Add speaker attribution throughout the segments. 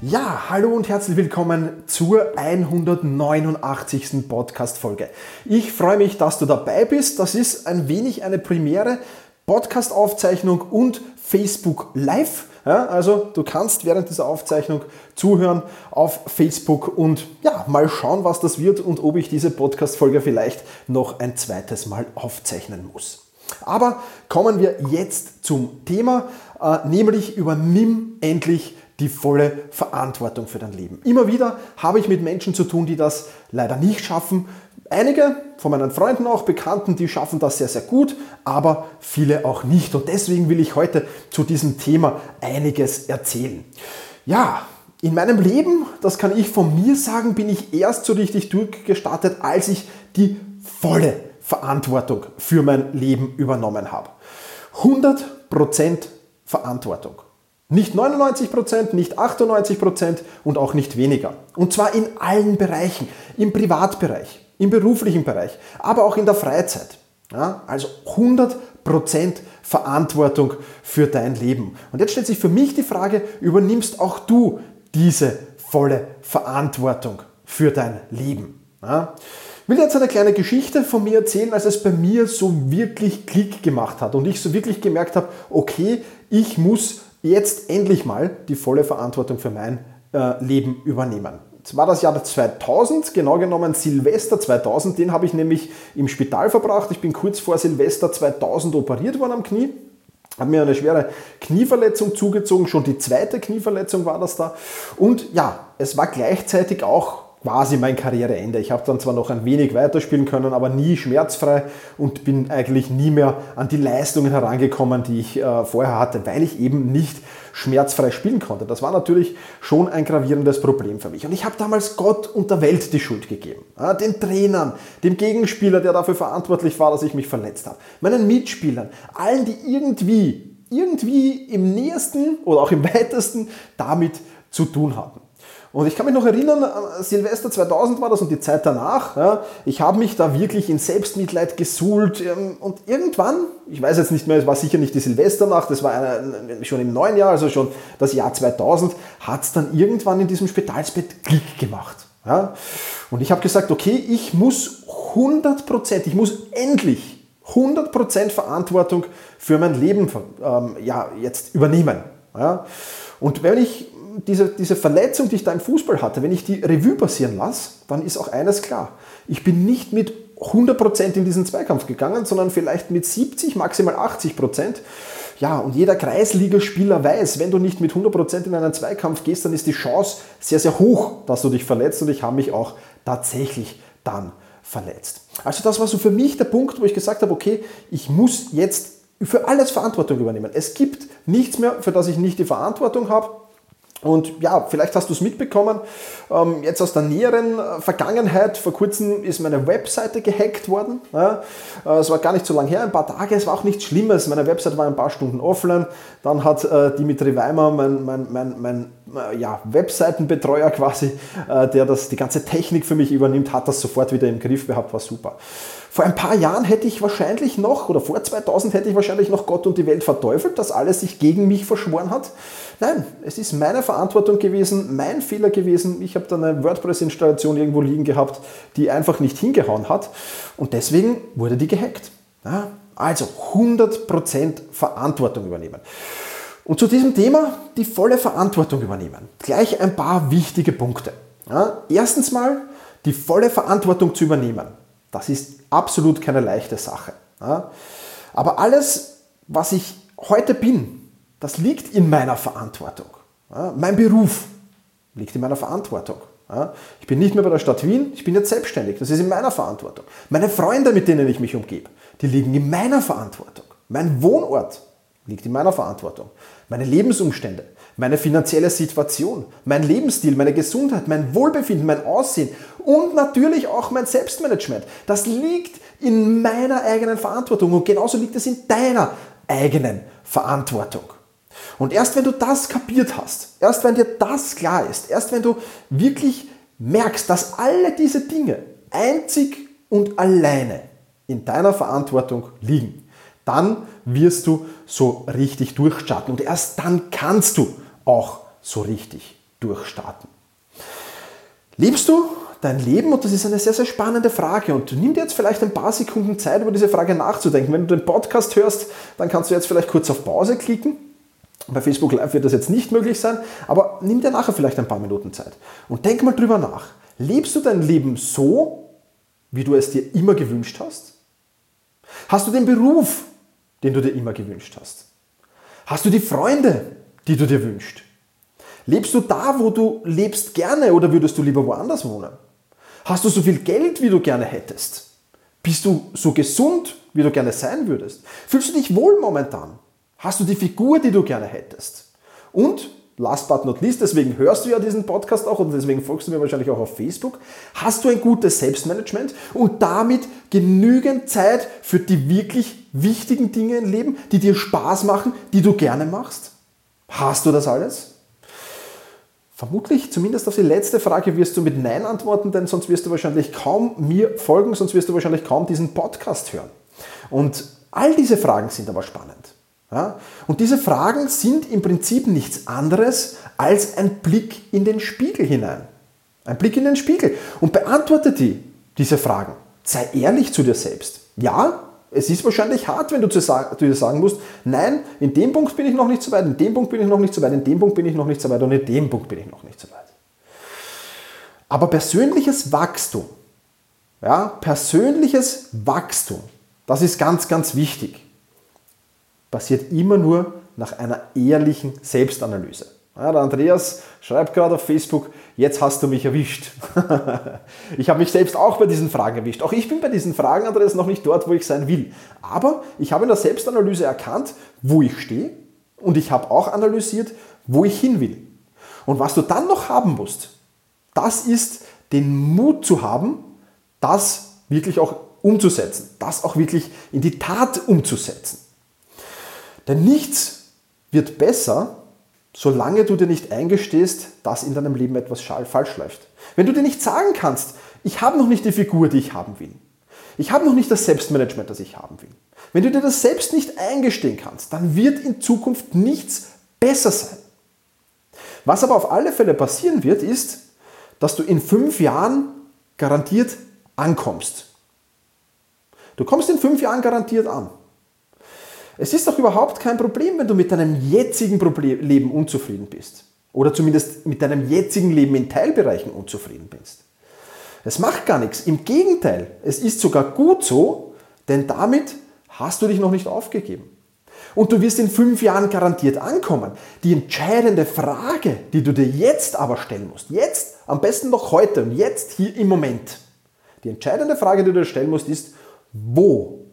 Speaker 1: Ja, hallo und herzlich willkommen zur 189. Podcast-Folge. Ich freue mich, dass du dabei bist. Das ist ein wenig eine Premiere, Podcast-Aufzeichnung und Facebook Live. Ja, also du kannst während dieser Aufzeichnung zuhören auf Facebook und ja, mal schauen, was das wird und ob ich diese Podcast-Folge vielleicht noch ein zweites Mal aufzeichnen muss. Aber kommen wir jetzt zum Thema, äh, nämlich übernimm endlich die volle Verantwortung für dein Leben. Immer wieder habe ich mit Menschen zu tun, die das leider nicht schaffen. Einige von meinen Freunden auch, Bekannten, die schaffen das sehr, sehr gut, aber viele auch nicht. Und deswegen will ich heute zu diesem Thema einiges erzählen. Ja, in meinem Leben, das kann ich von mir sagen, bin ich erst so richtig durchgestartet, als ich die volle Verantwortung für mein Leben übernommen habe. 100% Verantwortung. Nicht 99%, nicht 98% und auch nicht weniger. Und zwar in allen Bereichen. Im Privatbereich, im beruflichen Bereich, aber auch in der Freizeit. Ja, also 100% Verantwortung für dein Leben. Und jetzt stellt sich für mich die Frage, übernimmst auch du diese volle Verantwortung für dein Leben? Ja? Ich will jetzt eine kleine Geschichte von mir erzählen, als es bei mir so wirklich Klick gemacht hat und ich so wirklich gemerkt habe, okay, ich muss jetzt endlich mal die volle Verantwortung für mein äh, Leben übernehmen. Es war das Jahr 2000, genau genommen Silvester 2000, den habe ich nämlich im Spital verbracht. Ich bin kurz vor Silvester 2000 operiert worden am Knie habe mir eine schwere Knieverletzung zugezogen, schon die zweite Knieverletzung war das da. Und ja, es war gleichzeitig auch quasi mein Karriereende. Ich habe dann zwar noch ein wenig weiterspielen können, aber nie schmerzfrei und bin eigentlich nie mehr an die Leistungen herangekommen, die ich äh, vorher hatte, weil ich eben nicht schmerzfrei spielen konnte. Das war natürlich schon ein gravierendes Problem für mich. Und ich habe damals Gott und der Welt die Schuld gegeben. Ja, den Trainern, dem Gegenspieler, der dafür verantwortlich war, dass ich mich verletzt habe, meinen Mitspielern, allen, die irgendwie, irgendwie im nähersten oder auch im weitesten damit zu tun hatten. Und ich kann mich noch erinnern, äh, Silvester 2000 war das und die Zeit danach. Ja, ich habe mich da wirklich in Selbstmitleid gesuhlt ähm, und irgendwann, ich weiß jetzt nicht mehr, es war sicher nicht die Silvesternacht, das war eine, schon im neuen Jahr, also schon das Jahr 2000, hat es dann irgendwann in diesem Spitalsbett Klick gemacht. Ja. Und ich habe gesagt, okay, ich muss 100%, ich muss endlich 100% Verantwortung für mein Leben ähm, ja, jetzt übernehmen. Ja. Und wenn ich diese, diese Verletzung, die ich da im Fußball hatte, wenn ich die Revue passieren lasse, dann ist auch eines klar. Ich bin nicht mit 100% in diesen Zweikampf gegangen, sondern vielleicht mit 70, maximal 80%. Ja, und jeder Kreisligaspieler weiß, wenn du nicht mit 100% in einen Zweikampf gehst, dann ist die Chance sehr, sehr hoch, dass du dich verletzt. Und ich habe mich auch tatsächlich dann verletzt. Also das war so für mich der Punkt, wo ich gesagt habe, okay, ich muss jetzt für alles Verantwortung übernehmen. Es gibt nichts mehr, für das ich nicht die Verantwortung habe. Und ja, vielleicht hast du es mitbekommen, ähm, jetzt aus der näheren äh, Vergangenheit, vor kurzem ist meine Webseite gehackt worden. Äh, es war gar nicht so lange her, ein paar Tage, es war auch nichts Schlimmes. Meine Webseite war ein paar Stunden offline. Dann hat äh, Dimitri Weimer, mein, mein, mein, mein ja, Webseitenbetreuer quasi, der das, die ganze Technik für mich übernimmt, hat das sofort wieder im Griff gehabt, war super. Vor ein paar Jahren hätte ich wahrscheinlich noch, oder vor 2000 hätte ich wahrscheinlich noch Gott und die Welt verteufelt, dass alles sich gegen mich verschworen hat. Nein, es ist meine Verantwortung gewesen, mein Fehler gewesen. Ich habe da eine WordPress-Installation irgendwo liegen gehabt, die einfach nicht hingehauen hat. Und deswegen wurde die gehackt. Ja, also 100% Verantwortung übernehmen. Und zu diesem Thema die volle Verantwortung übernehmen. Gleich ein paar wichtige Punkte. Ja, erstens mal die volle Verantwortung zu übernehmen. Das ist absolut keine leichte Sache. Ja? Aber alles, was ich heute bin, das liegt in meiner Verantwortung. Ja? Mein Beruf liegt in meiner Verantwortung. Ja? Ich bin nicht mehr bei der Stadt Wien, ich bin jetzt selbstständig. Das ist in meiner Verantwortung. Meine Freunde, mit denen ich mich umgebe, die liegen in meiner Verantwortung. Mein Wohnort liegt in meiner Verantwortung. Meine Lebensumstände, meine finanzielle Situation, mein Lebensstil, meine Gesundheit, mein Wohlbefinden, mein Aussehen und natürlich auch mein Selbstmanagement. Das liegt in meiner eigenen Verantwortung und genauso liegt es in deiner eigenen Verantwortung. Und erst wenn du das kapiert hast, erst wenn dir das klar ist, erst wenn du wirklich merkst, dass alle diese Dinge einzig und alleine in deiner Verantwortung liegen, dann wirst du so richtig durchstarten. Und erst dann kannst du auch so richtig durchstarten. Lebst du dein Leben? Und das ist eine sehr, sehr spannende Frage. Und nimm dir jetzt vielleicht ein paar Sekunden Zeit, über diese Frage nachzudenken. Wenn du den Podcast hörst, dann kannst du jetzt vielleicht kurz auf Pause klicken. Bei Facebook Live wird das jetzt nicht möglich sein, aber nimm dir nachher vielleicht ein paar Minuten Zeit und denk mal drüber nach. Lebst du dein Leben so, wie du es dir immer gewünscht hast? Hast du den Beruf, den du dir immer gewünscht hast? Hast du die Freunde, die du dir wünschst? Lebst du da, wo du lebst gerne oder würdest du lieber woanders wohnen? Hast du so viel Geld, wie du gerne hättest? Bist du so gesund, wie du gerne sein würdest? Fühlst du dich wohl momentan? Hast du die Figur, die du gerne hättest? Und last but not least, deswegen hörst du ja diesen Podcast auch und deswegen folgst du mir wahrscheinlich auch auf Facebook, hast du ein gutes Selbstmanagement und damit genügend Zeit für die wirklich wichtigen Dinge im Leben, die dir Spaß machen, die du gerne machst? Hast du das alles? Vermutlich, zumindest auf die letzte Frage, wirst du mit Nein antworten, denn sonst wirst du wahrscheinlich kaum mir folgen, sonst wirst du wahrscheinlich kaum diesen Podcast hören. Und all diese Fragen sind aber spannend. Ja? Und diese Fragen sind im Prinzip nichts anderes als ein Blick in den Spiegel hinein. Ein Blick in den Spiegel. Und beantworte die, diese Fragen. Sei ehrlich zu dir selbst. Ja, es ist wahrscheinlich hart, wenn du zu, dir sagen musst, nein, in dem Punkt bin ich noch nicht so weit, in dem Punkt bin ich noch nicht so weit, in dem Punkt bin ich noch nicht so weit und in dem Punkt bin ich noch nicht so weit. Aber persönliches Wachstum, ja, persönliches Wachstum, das ist ganz, ganz wichtig passiert immer nur nach einer ehrlichen Selbstanalyse. Ja, der Andreas schreibt gerade auf Facebook, jetzt hast du mich erwischt. ich habe mich selbst auch bei diesen Fragen erwischt. Auch ich bin bei diesen Fragen, Andreas, noch nicht dort, wo ich sein will. Aber ich habe in der Selbstanalyse erkannt, wo ich stehe und ich habe auch analysiert, wo ich hin will. Und was du dann noch haben musst, das ist den Mut zu haben, das wirklich auch umzusetzen, das auch wirklich in die Tat umzusetzen. Denn nichts wird besser, solange du dir nicht eingestehst, dass in deinem Leben etwas falsch läuft. Wenn du dir nicht sagen kannst, ich habe noch nicht die Figur, die ich haben will. Ich habe noch nicht das Selbstmanagement, das ich haben will. Wenn du dir das selbst nicht eingestehen kannst, dann wird in Zukunft nichts besser sein. Was aber auf alle Fälle passieren wird, ist, dass du in fünf Jahren garantiert ankommst. Du kommst in fünf Jahren garantiert an. Es ist doch überhaupt kein Problem, wenn du mit deinem jetzigen Problem Leben unzufrieden bist. Oder zumindest mit deinem jetzigen Leben in Teilbereichen unzufrieden bist. Es macht gar nichts. Im Gegenteil, es ist sogar gut so, denn damit hast du dich noch nicht aufgegeben. Und du wirst in fünf Jahren garantiert ankommen. Die entscheidende Frage, die du dir jetzt aber stellen musst, jetzt, am besten noch heute und jetzt hier im Moment, die entscheidende Frage, die du dir stellen musst, ist, wo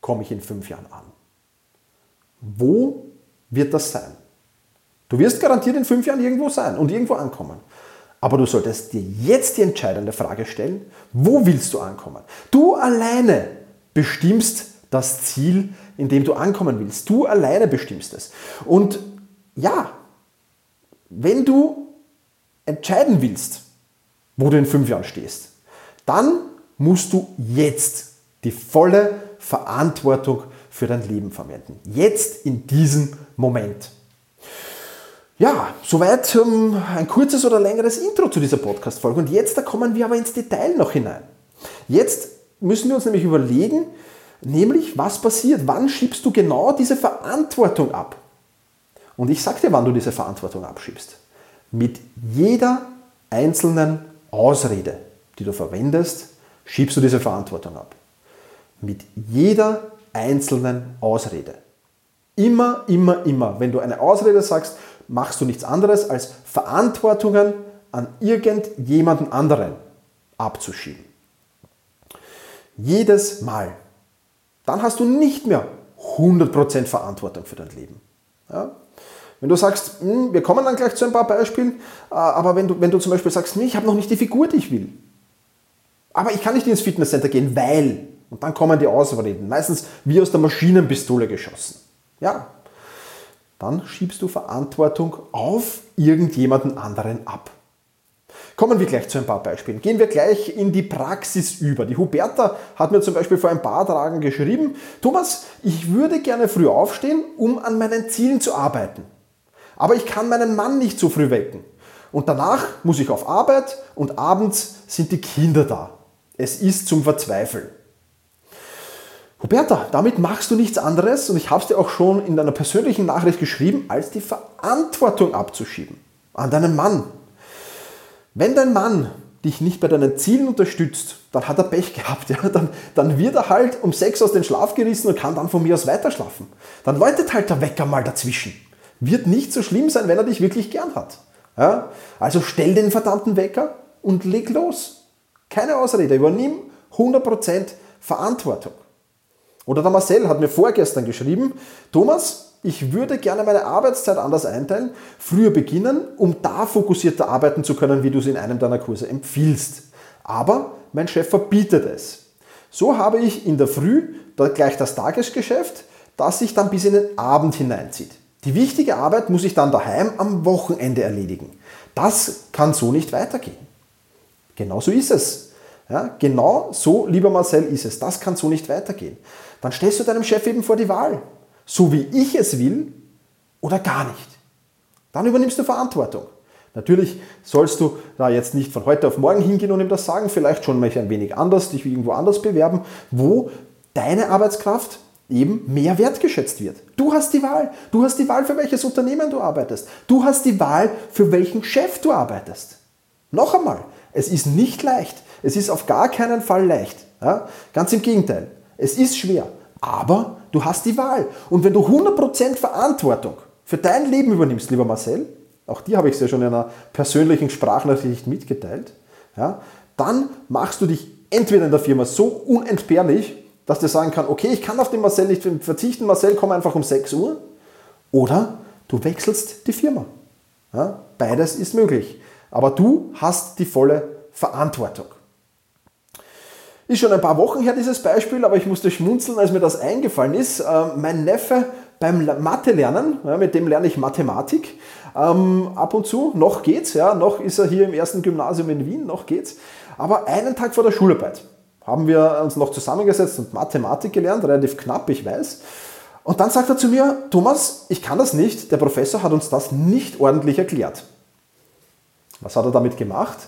Speaker 1: komme ich in fünf Jahren an? Wo wird das sein? Du wirst garantiert in fünf Jahren irgendwo sein und irgendwo ankommen. Aber du solltest dir jetzt die entscheidende Frage stellen, wo willst du ankommen? Du alleine bestimmst das Ziel, in dem du ankommen willst. Du alleine bestimmst es. Und ja, wenn du entscheiden willst, wo du in fünf Jahren stehst, dann musst du jetzt die volle Verantwortung für dein Leben verwenden. Jetzt in diesem Moment. Ja, soweit um, ein kurzes oder längeres Intro zu dieser Podcast-Folge. Und jetzt da kommen wir aber ins Detail noch hinein. Jetzt müssen wir uns nämlich überlegen, nämlich was passiert, wann schiebst du genau diese Verantwortung ab? Und ich sage dir, wann du diese Verantwortung abschiebst. Mit jeder einzelnen Ausrede, die du verwendest, schiebst du diese Verantwortung ab. Mit jeder einzelnen Ausrede. Immer, immer, immer, wenn du eine Ausrede sagst, machst du nichts anderes als Verantwortungen an irgendjemanden anderen abzuschieben. Jedes Mal. Dann hast du nicht mehr 100% Verantwortung für dein Leben. Ja? Wenn du sagst, hm, wir kommen dann gleich zu ein paar Beispielen, äh, aber wenn du, wenn du zum Beispiel sagst, ich habe noch nicht die Figur, die ich will, aber ich kann nicht ins Fitnesscenter gehen, weil, und dann kommen die Ausreden, meistens wie aus der Maschinenpistole geschossen. Ja, dann schiebst du Verantwortung auf irgendjemanden anderen ab. Kommen wir gleich zu ein paar Beispielen. Gehen wir gleich in die Praxis über. Die Huberta hat mir zum Beispiel vor ein paar Tagen geschrieben, Thomas, ich würde gerne früh aufstehen, um an meinen Zielen zu arbeiten. Aber ich kann meinen Mann nicht so früh wecken. Und danach muss ich auf Arbeit und abends sind die Kinder da. Es ist zum Verzweifeln. Huberta, damit machst du nichts anderes, und ich habe es dir auch schon in deiner persönlichen Nachricht geschrieben, als die Verantwortung abzuschieben an deinen Mann. Wenn dein Mann dich nicht bei deinen Zielen unterstützt, dann hat er Pech gehabt. Ja? Dann, dann wird er halt um sechs aus dem Schlaf gerissen und kann dann von mir aus weiterschlafen. Dann läutet halt der Wecker mal dazwischen. Wird nicht so schlimm sein, wenn er dich wirklich gern hat. Ja? Also stell den verdammten Wecker und leg los. Keine Ausrede, übernimm 100% Verantwortung. Oder der Marcel hat mir vorgestern geschrieben, Thomas, ich würde gerne meine Arbeitszeit anders einteilen, früher beginnen, um da fokussierter arbeiten zu können, wie du es in einem deiner Kurse empfiehlst. Aber mein Chef verbietet es. So habe ich in der Früh gleich das Tagesgeschäft, das sich dann bis in den Abend hineinzieht. Die wichtige Arbeit muss ich dann daheim am Wochenende erledigen. Das kann so nicht weitergehen. Genau so ist es. Ja, genau so, lieber Marcel, ist es. Das kann so nicht weitergehen. Dann stellst du deinem Chef eben vor die Wahl. So wie ich es will oder gar nicht. Dann übernimmst du Verantwortung. Natürlich sollst du da jetzt nicht von heute auf morgen hingehen und ihm das sagen, vielleicht schon mal ein wenig anders, dich irgendwo anders bewerben, wo deine Arbeitskraft eben mehr wertgeschätzt wird. Du hast die Wahl. Du hast die Wahl, für welches Unternehmen du arbeitest. Du hast die Wahl, für welchen Chef du arbeitest. Noch einmal, es ist nicht leicht. Es ist auf gar keinen Fall leicht. Ja? Ganz im Gegenteil. Es ist schwer. Aber du hast die Wahl. Und wenn du 100% Verantwortung für dein Leben übernimmst, lieber Marcel, auch dir habe ich es ja schon in einer persönlichen Sprachnachricht mitgeteilt, ja, dann machst du dich entweder in der Firma so unentbehrlich, dass du sagen kann, okay, ich kann auf den Marcel nicht verzichten, Marcel, komm einfach um 6 Uhr. Oder du wechselst die Firma. Ja, beides ist möglich. Aber du hast die volle Verantwortung. Ist schon ein paar Wochen her dieses Beispiel, aber ich musste schmunzeln, als mir das eingefallen ist. Ähm, mein Neffe beim Mathe lernen, mit dem lerne ich Mathematik. Ähm, ab und zu, noch geht's, ja, noch ist er hier im ersten Gymnasium in Wien, noch geht's. Aber einen Tag vor der Schularbeit haben wir uns noch zusammengesetzt und Mathematik gelernt, relativ knapp, ich weiß. Und dann sagt er zu mir, Thomas, ich kann das nicht, der Professor hat uns das nicht ordentlich erklärt. Was hat er damit gemacht?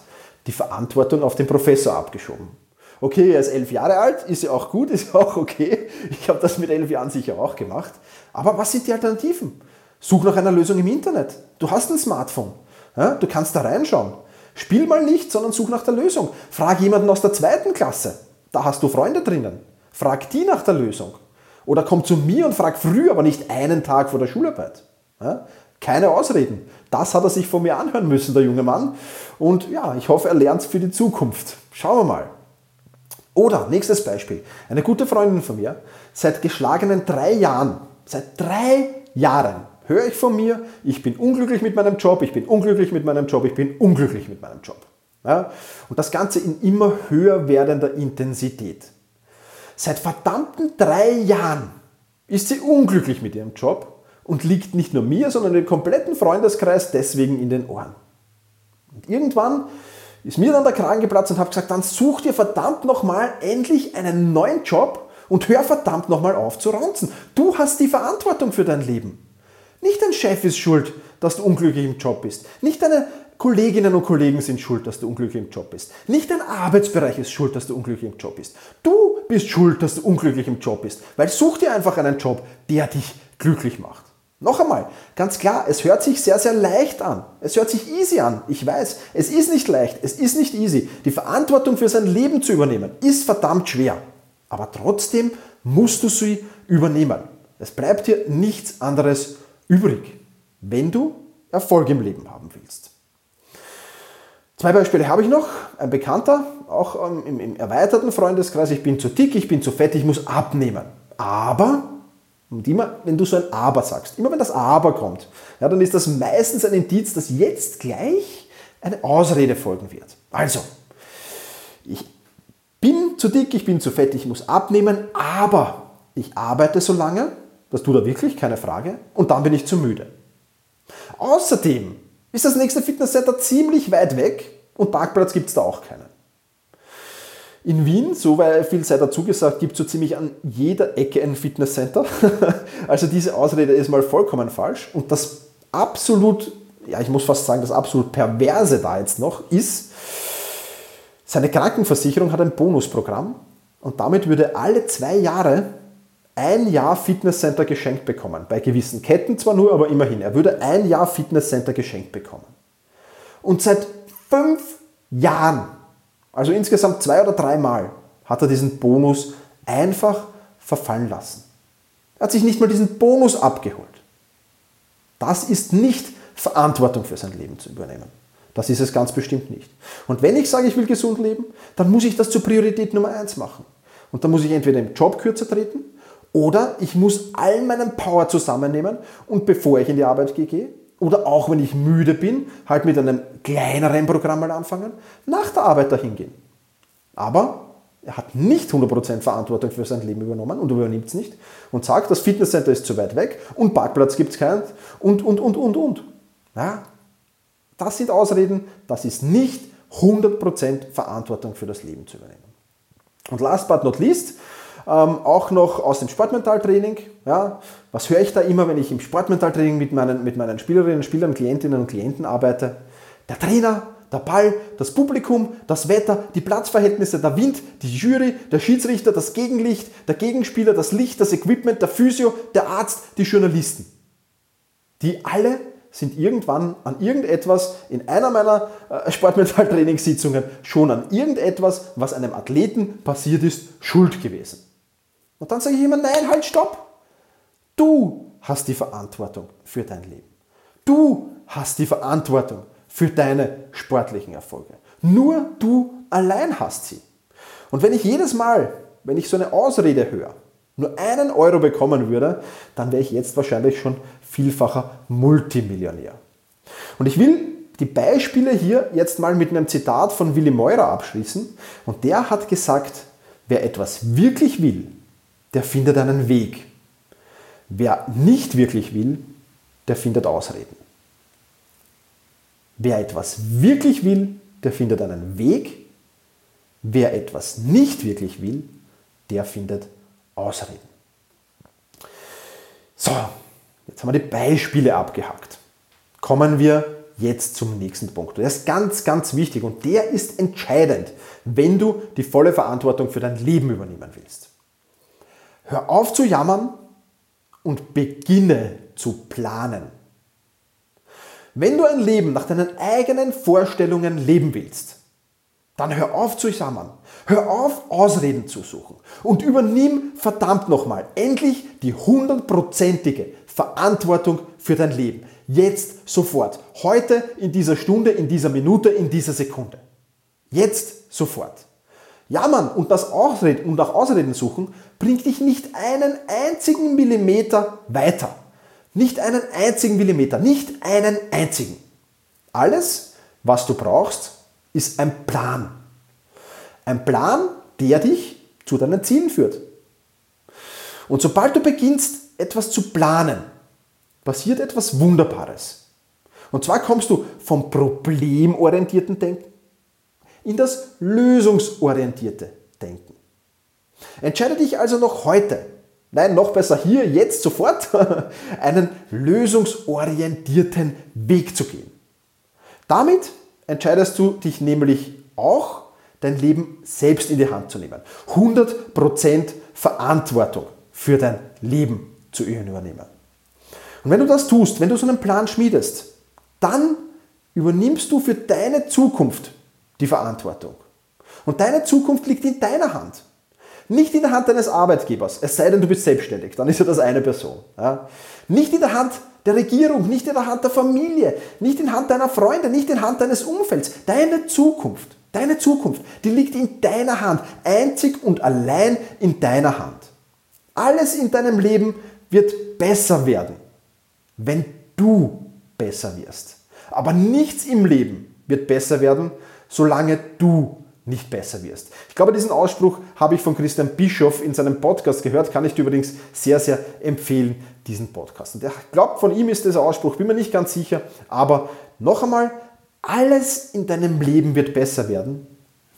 Speaker 1: Die Verantwortung auf den Professor abgeschoben. Okay, er ist elf Jahre alt, ist ja auch gut, ist ja auch okay. Ich habe das mit elf Jahren sicher auch gemacht. Aber was sind die Alternativen? Such nach einer Lösung im Internet. Du hast ein Smartphone. Ja, du kannst da reinschauen. Spiel mal nicht, sondern such nach der Lösung. Frag jemanden aus der zweiten Klasse. Da hast du Freunde drinnen. Frag die nach der Lösung. Oder komm zu mir und frag früh, aber nicht einen Tag vor der Schularbeit. Ja, keine Ausreden. Das hat er sich von mir anhören müssen, der junge Mann. Und ja, ich hoffe, er lernt es für die Zukunft. Schauen wir mal. Oder, nächstes Beispiel. Eine gute Freundin von mir, seit geschlagenen drei Jahren, seit drei Jahren höre ich von mir, ich bin unglücklich mit meinem Job, ich bin unglücklich mit meinem Job, ich bin unglücklich mit meinem Job. Ja? Und das Ganze in immer höher werdender Intensität. Seit verdammten drei Jahren ist sie unglücklich mit ihrem Job und liegt nicht nur mir, sondern dem kompletten Freundeskreis deswegen in den Ohren. Und irgendwann ist mir dann der Kragen geplatzt und habe gesagt, dann such dir verdammt nochmal endlich einen neuen Job und hör verdammt nochmal auf zu ranzen. Du hast die Verantwortung für dein Leben. Nicht dein Chef ist schuld, dass du unglücklich im Job bist. Nicht deine Kolleginnen und Kollegen sind schuld, dass du unglücklich im Job bist. Nicht dein Arbeitsbereich ist schuld, dass du unglücklich im Job bist. Du bist schuld, dass du unglücklich im Job bist. Weil such dir einfach einen Job, der dich glücklich macht. Noch einmal, ganz klar, es hört sich sehr, sehr leicht an. Es hört sich easy an. Ich weiß, es ist nicht leicht, es ist nicht easy. Die Verantwortung für sein Leben zu übernehmen, ist verdammt schwer. Aber trotzdem musst du sie übernehmen. Es bleibt dir nichts anderes übrig, wenn du Erfolg im Leben haben willst. Zwei Beispiele habe ich noch. Ein Bekannter, auch im, im erweiterten Freundeskreis, ich bin zu dick, ich bin zu fett, ich muss abnehmen. Aber Und immer, wenn du so ein Aber sagst, immer wenn das Aber kommt, ja, dann ist das meistens ein Indiz, dass jetzt gleich eine Ausrede folgen wird. Also, ich bin zu dick, ich bin zu fett, ich muss abnehmen, aber ich arbeite so lange, das tut er wirklich, keine Frage, und dann bin ich zu müde. Außerdem ist das nächste Fitnesscenter ziemlich weit weg und Parkplatz gibt es da auch keinen. In Wien, so viel sei dazu gesagt, gibt es so ziemlich an jeder Ecke ein Fitnesscenter. also diese Ausrede ist mal vollkommen falsch. Und das absolut, ja ich muss fast sagen, das absolut perverse da jetzt noch ist, seine Krankenversicherung hat ein Bonusprogramm und damit würde alle zwei Jahre ein Jahr Fitnesscenter geschenkt bekommen. Bei gewissen Ketten zwar nur, aber immerhin. Er würde ein Jahr Fitnesscenter geschenkt bekommen. Und seit fünf Jahren, also insgesamt zwei oder dreimal, hat er diesen Bonus einfach verfallen lassen. Er hat sich nicht mal diesen Bonus abgeholt. Das ist nicht Verantwortung für sein Leben zu übernehmen. Das ist es ganz bestimmt nicht. Und wenn ich sage, ich will gesund leben, dann muss ich das zur Priorität Nummer eins machen. Und dann muss ich entweder im Job kürzer treten oder ich muss all meinen Power zusammennehmen und bevor ich in die Arbeit gehe, oder auch wenn ich müde bin, halt mit einem kleineren Programm mal anfangen, nach der Arbeit dahin gehen. Aber er hat nicht 100% Verantwortung für sein Leben übernommen und übernimmt es nicht und sagt, das Fitnesscenter ist zu weit weg und Parkplatz gibt es keinen und, und, und, und, und. Ja, das sind Ausreden, das ist nicht 100% Verantwortung für das Leben zu übernehmen. Und last but not least, ähm, auch noch aus dem Sportmentaltraining. Ja, was höre ich da immer, wenn ich im Sportmentaltraining mit meinen, mit meinen Spielerinnen, Spielern, Klientinnen und Klienten arbeite? Der Trainer, der Ball, das Publikum, das Wetter, die Platzverhältnisse, der Wind, die Jury, der Schiedsrichter, das Gegenlicht, der Gegenspieler, das Licht, das Equipment, der Physio, der Arzt, die Journalisten. Die alle sind irgendwann an irgendetwas in einer meiner äh, Sportmentaltrainingssitzungen schon an irgendetwas, was einem Athleten passiert ist, schuld gewesen. Und dann sage ich immer, nein, halt, stopp. Du hast die Verantwortung für dein Leben. Du hast die Verantwortung für deine sportlichen Erfolge. Nur du allein hast sie. Und wenn ich jedes Mal, wenn ich so eine Ausrede höre, nur einen Euro bekommen würde, dann wäre ich jetzt wahrscheinlich schon vielfacher Multimillionär. Und ich will die Beispiele hier jetzt mal mit einem Zitat von Willy Meurer abschließen. Und der hat gesagt, wer etwas wirklich will, der findet einen Weg. Wer nicht wirklich will, der findet Ausreden. Wer etwas wirklich will, der findet einen Weg. Wer etwas nicht wirklich will, der findet Ausreden. So, jetzt haben wir die Beispiele abgehackt. Kommen wir jetzt zum nächsten Punkt. Der ist ganz, ganz wichtig und der ist entscheidend, wenn du die volle Verantwortung für dein Leben übernehmen willst. Hör auf zu jammern und beginne zu planen. Wenn du ein Leben nach deinen eigenen Vorstellungen leben willst, dann hör auf zu jammern. Hör auf, Ausreden zu suchen. Und übernimm verdammt nochmal endlich die hundertprozentige Verantwortung für dein Leben. Jetzt, sofort. Heute, in dieser Stunde, in dieser Minute, in dieser Sekunde. Jetzt, sofort. Jammern und das Ausreden und auch Ausreden suchen bringt dich nicht einen einzigen Millimeter weiter. Nicht einen einzigen Millimeter, nicht einen einzigen. Alles, was du brauchst, ist ein Plan. Ein Plan, der dich zu deinen Zielen führt. Und sobald du beginnst, etwas zu planen, passiert etwas Wunderbares. Und zwar kommst du vom problemorientierten Denken in das lösungsorientierte Denken. Entscheide dich also noch heute, nein, noch besser hier, jetzt, sofort, einen lösungsorientierten Weg zu gehen. Damit entscheidest du dich nämlich auch, dein Leben selbst in die Hand zu nehmen. 100% Verantwortung für dein Leben zu übernehmen. Und wenn du das tust, wenn du so einen Plan schmiedest, dann übernimmst du für deine Zukunft die Verantwortung. Und deine Zukunft liegt in deiner Hand. Nicht in der Hand deines Arbeitgebers, es sei denn, du bist selbstständig, dann ist ja das eine Person. Ja. Nicht in der Hand der Regierung, nicht in der Hand der Familie, nicht in der Hand deiner Freunde, nicht in der Hand deines Umfelds. Deine Zukunft, deine Zukunft, die liegt in deiner Hand, einzig und allein in deiner Hand. Alles in deinem Leben wird besser werden, wenn du besser wirst. Aber nichts im Leben wird besser werden, solange du nicht besser wirst. Ich glaube, diesen Ausspruch habe ich von Christian Bischoff in seinem Podcast gehört, kann ich dir übrigens sehr, sehr empfehlen, diesen Podcast. Und ich glaube, von ihm ist dieser Ausspruch, bin mir nicht ganz sicher, aber noch einmal, alles in deinem Leben wird besser werden,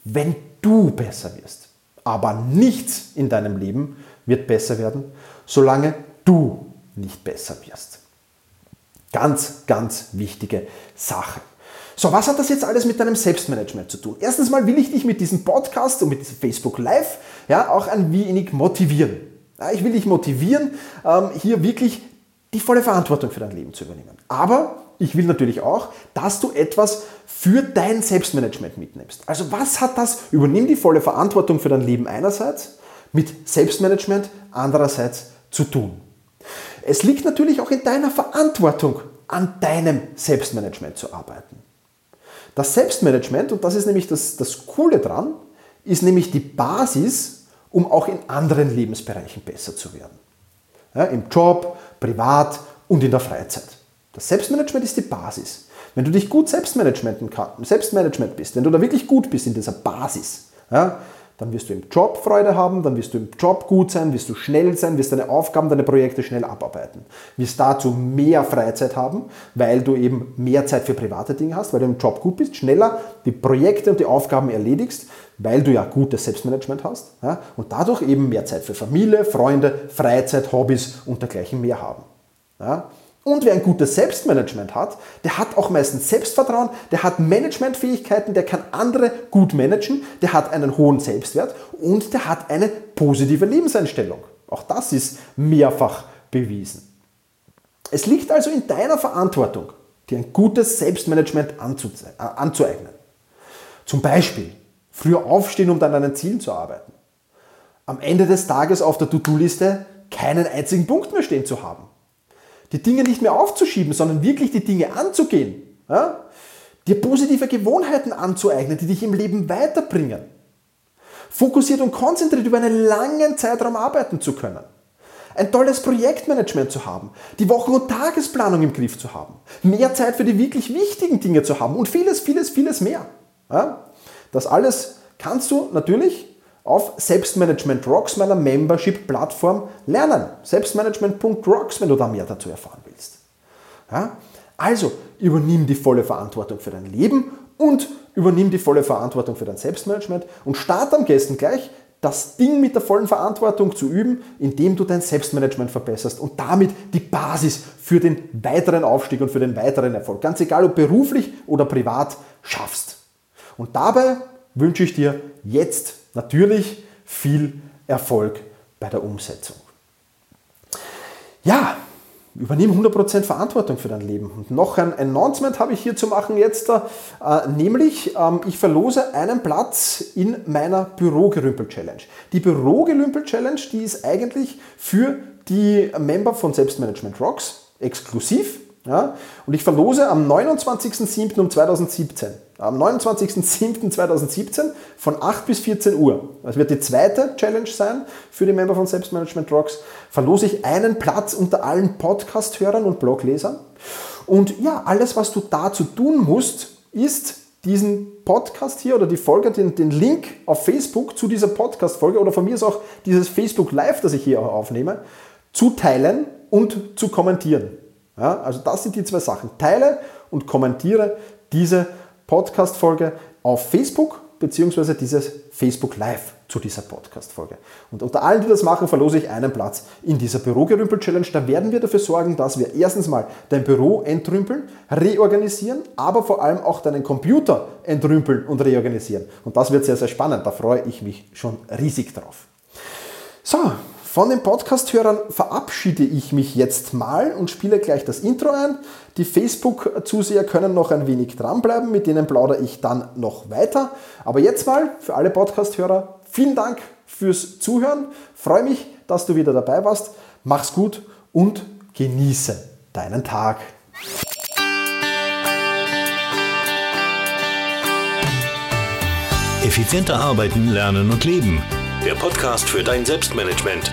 Speaker 1: wenn du besser wirst. Aber nichts in deinem Leben wird besser werden, solange du nicht besser wirst. Ganz, ganz wichtige Sache. So, was hat das jetzt alles mit deinem Selbstmanagement zu tun? Erstens mal will ich dich mit diesem Podcast und mit diesem Facebook Live ja, auch ein wenig motivieren. Ja, ich will dich motivieren, ähm, hier wirklich die volle Verantwortung für dein Leben zu übernehmen. Aber ich will natürlich auch, dass du etwas für dein Selbstmanagement mitnimmst. Also was hat das? Übernimm die volle Verantwortung für dein Leben einerseits mit Selbstmanagement andererseits zu tun. Es liegt natürlich auch in deiner Verantwortung, an deinem Selbstmanagement zu arbeiten. Das Selbstmanagement, und das ist nämlich das, das Coole dran, ist nämlich die Basis, um auch in anderen Lebensbereichen besser zu werden. Ja, Im Job, privat und in der Freizeit. Das Selbstmanagement ist die Basis. Wenn du dich gut Selbstmanagement, Selbstmanagement bist, wenn du da wirklich gut bist in dieser Basis, ja, dann wirst du im Job Freude haben, dann wirst du im Job gut sein, wirst du schnell sein, wirst deine Aufgaben, deine Projekte schnell abarbeiten. Wirst dazu mehr Freizeit haben, weil du eben mehr Zeit für private Dinge hast, weil du im Job gut bist, schneller die Projekte und die Aufgaben erledigst, weil du ja gutes Selbstmanagement hast ja, und dadurch eben mehr Zeit für Familie, Freunde, Freizeit, Hobbys und dergleichen mehr haben. Ja. Und wer ein gutes Selbstmanagement hat, der hat auch meistens Selbstvertrauen, der hat Managementfähigkeiten, der kann andere gut managen, der hat einen hohen Selbstwert und der hat eine positive Lebenseinstellung. Auch das ist mehrfach bewiesen. Es liegt also in deiner Verantwortung, dir ein gutes Selbstmanagement äh, anzueignen. Zum Beispiel früher aufstehen, um dann an deinen Zielen zu arbeiten. Am Ende des Tages auf der To-Do-Liste keinen einzigen Punkt mehr stehen zu haben die Dinge nicht mehr aufzuschieben, sondern wirklich die Dinge anzugehen. Ja? Dir positive Gewohnheiten anzueignen, die dich im Leben weiterbringen. Fokussiert und konzentriert über einen langen Zeitraum arbeiten zu können. Ein tolles Projektmanagement zu haben, die Wochen- und Tagesplanung im Griff zu haben, mehr Zeit für die wirklich wichtigen Dinge zu haben und vieles, vieles, vieles mehr. Das alles kannst du natürlich auf Selbstmanagement Rocks, meiner Membership-Plattform, lernen. Selbstmanagement.rocks, wenn du da mehr dazu erfahren willst. Ja? Also übernimm die volle Verantwortung für dein Leben und übernimm die volle Verantwortung für dein Selbstmanagement und start am besten gleich das Ding mit der vollen Verantwortung zu üben, indem du dein Selbstmanagement verbesserst und damit die Basis für den weiteren Aufstieg und für den weiteren Erfolg, ganz egal ob beruflich oder privat, schaffst. Und dabei wünsche ich dir jetzt natürlich viel Erfolg bei der Umsetzung. Ja, übernimm 100% Verantwortung für dein Leben. Und noch ein Announcement habe ich hier zu machen jetzt, äh, nämlich ähm, ich verlose einen Platz in meiner Bürogerümpel-Challenge. Die Bürogerümpel-Challenge, die ist eigentlich für die Member von Selbstmanagement Rocks exklusiv. Ja? Und ich verlose am 29.07. um 2017 am 29.07.2017 von 8 bis 14 Uhr, das wird die zweite Challenge sein für die Member von Selbstmanagement Rocks, verlose ich einen Platz unter allen Podcast-Hörern und Bloglesern. Und ja, alles, was du dazu tun musst, ist diesen Podcast hier oder die Folge, den, den Link auf Facebook zu dieser Podcast-Folge oder von mir ist auch dieses Facebook Live, das ich hier aufnehme, zu teilen und zu kommentieren. Ja, also das sind die zwei Sachen. Teile und kommentiere diese Podcast. Podcast-Folge auf Facebook beziehungsweise dieses Facebook Live zu dieser Podcast-Folge. Und unter allen, die das machen, verlose ich einen Platz in dieser Bürogerümpel-Challenge. Da werden wir dafür sorgen, dass wir erstens mal dein Büro entrümpeln, reorganisieren, aber vor allem auch deinen Computer entrümpeln und reorganisieren. Und das wird sehr, sehr spannend. Da freue ich mich schon riesig drauf. So, von den Podcast-Hörern verabschiede ich mich jetzt mal und spiele gleich das Intro ein. Die Facebook-Zuseher können noch ein wenig dranbleiben, mit denen plaudere ich dann noch weiter. Aber jetzt mal für alle Podcast-Hörer, vielen Dank fürs Zuhören. Freue mich, dass du wieder dabei warst. Mach's gut und genieße deinen Tag.
Speaker 2: Effizienter arbeiten, lernen und leben. Der Podcast für dein Selbstmanagement